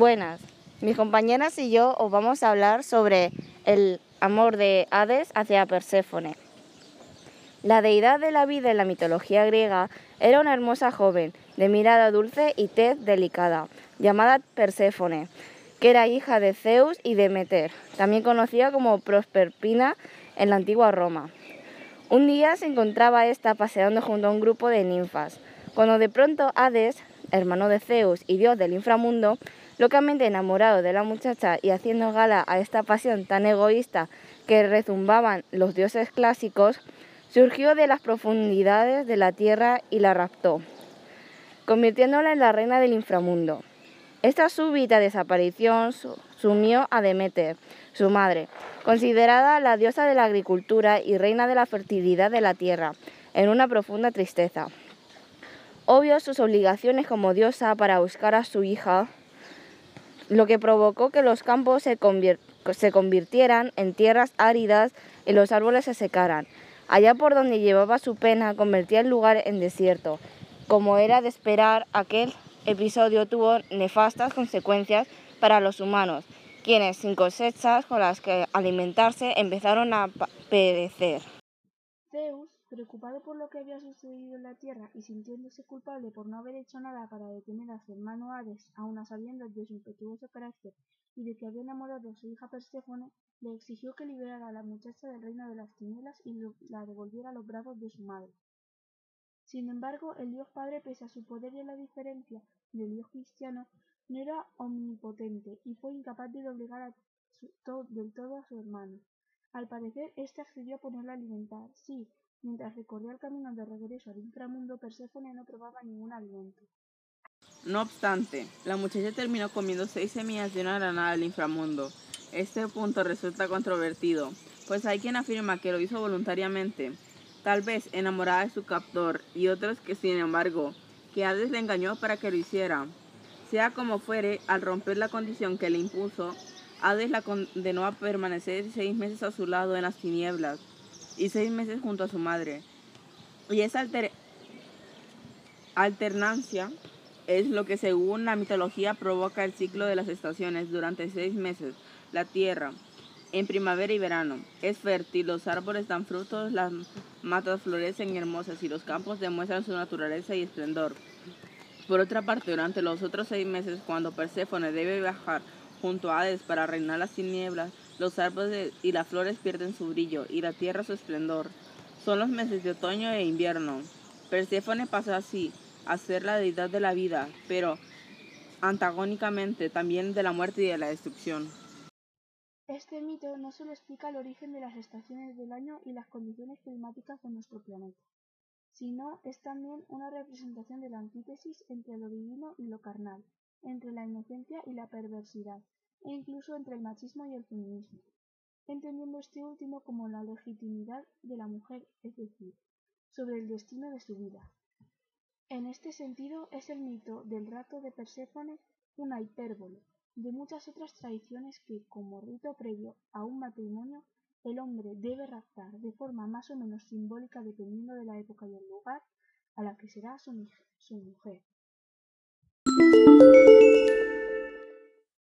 Buenas, mis compañeras y yo os vamos a hablar sobre el amor de Hades hacia Perséfone. La deidad de la vida en la mitología griega era una hermosa joven, de mirada dulce y tez delicada, llamada Perséfone, que era hija de Zeus y Demeter, también conocida como Prosperpina en la antigua Roma. Un día se encontraba esta paseando junto a un grupo de ninfas, cuando de pronto Hades, hermano de Zeus y dios del inframundo, Locamente enamorado de la muchacha y haciendo gala a esta pasión tan egoísta que rezumbaban los dioses clásicos, surgió de las profundidades de la tierra y la raptó, convirtiéndola en la reina del inframundo. Esta súbita desaparición sumió a Demeter, su madre, considerada la diosa de la agricultura y reina de la fertilidad de la tierra, en una profunda tristeza. Obvio sus obligaciones como diosa para buscar a su hija lo que provocó que los campos se, convirtieran en tierras áridas y los árboles se secaran. Allá por donde llevaba su pena convertía el lugar en desierto. Como era de esperar, aquel episodio tuvo nefastas consecuencias para los humanos, quienes sin cosechas con las que alimentarse empezaron a perecer. Preocupado por lo que había sucedido en la Tierra y sintiéndose culpable por no haber hecho nada para detener a su hermano Hades, aun a sabiendas de su impetuoso carácter y de que había enamorado a su hija Perséfone, le exigió que liberara a la muchacha del reino de las tinieblas y la devolviera a los brazos de su madre. Sin embargo, el Dios Padre, pese a su poder y a la diferencia del Dios cristiano, no era omnipotente y fue incapaz de doblegar del todo a su hermano. Al parecer, éste accedió a ponerla a alimentar, sí, Mientras recorría el camino de regreso al inframundo, Perséfone no probaba ningún alimento. No obstante, la muchacha terminó comiendo seis semillas de una granada del inframundo. Este punto resulta controvertido, pues hay quien afirma que lo hizo voluntariamente, tal vez enamorada de su captor, y otros que, sin embargo, que Hades le engañó para que lo hiciera. Sea como fuere, al romper la condición que le impuso, Hades la condenó a permanecer seis meses a su lado en las tinieblas, y seis meses junto a su madre. Y esa alternancia es lo que según la mitología provoca el ciclo de las estaciones durante seis meses. La tierra, en primavera y verano, es fértil, los árboles dan frutos, las matas florecen hermosas y los campos demuestran su naturaleza y esplendor. Por otra parte, durante los otros seis meses, cuando Perséfone debe viajar junto a Hades para reinar las tinieblas, los árboles y las flores pierden su brillo y la tierra su esplendor. Son los meses de otoño e invierno. Perséfone pasa así a ser la deidad de la vida, pero antagónicamente también de la muerte y de la destrucción. Este mito no solo explica el origen de las estaciones del año y las condiciones climáticas de nuestro planeta, sino es también una representación de la antítesis entre lo divino y lo carnal, entre la inocencia y la perversidad, e incluso entre el machismo y el feminismo, entendiendo este último como la legitimidad de la mujer, es decir, sobre el destino de su vida. En este sentido es el mito del rato de Perséfone una hipérbole de muchas otras tradiciones que, como rito previo a un matrimonio, el hombre debe raptar de forma más o menos simbólica dependiendo de la época y el lugar a la que será su mujer.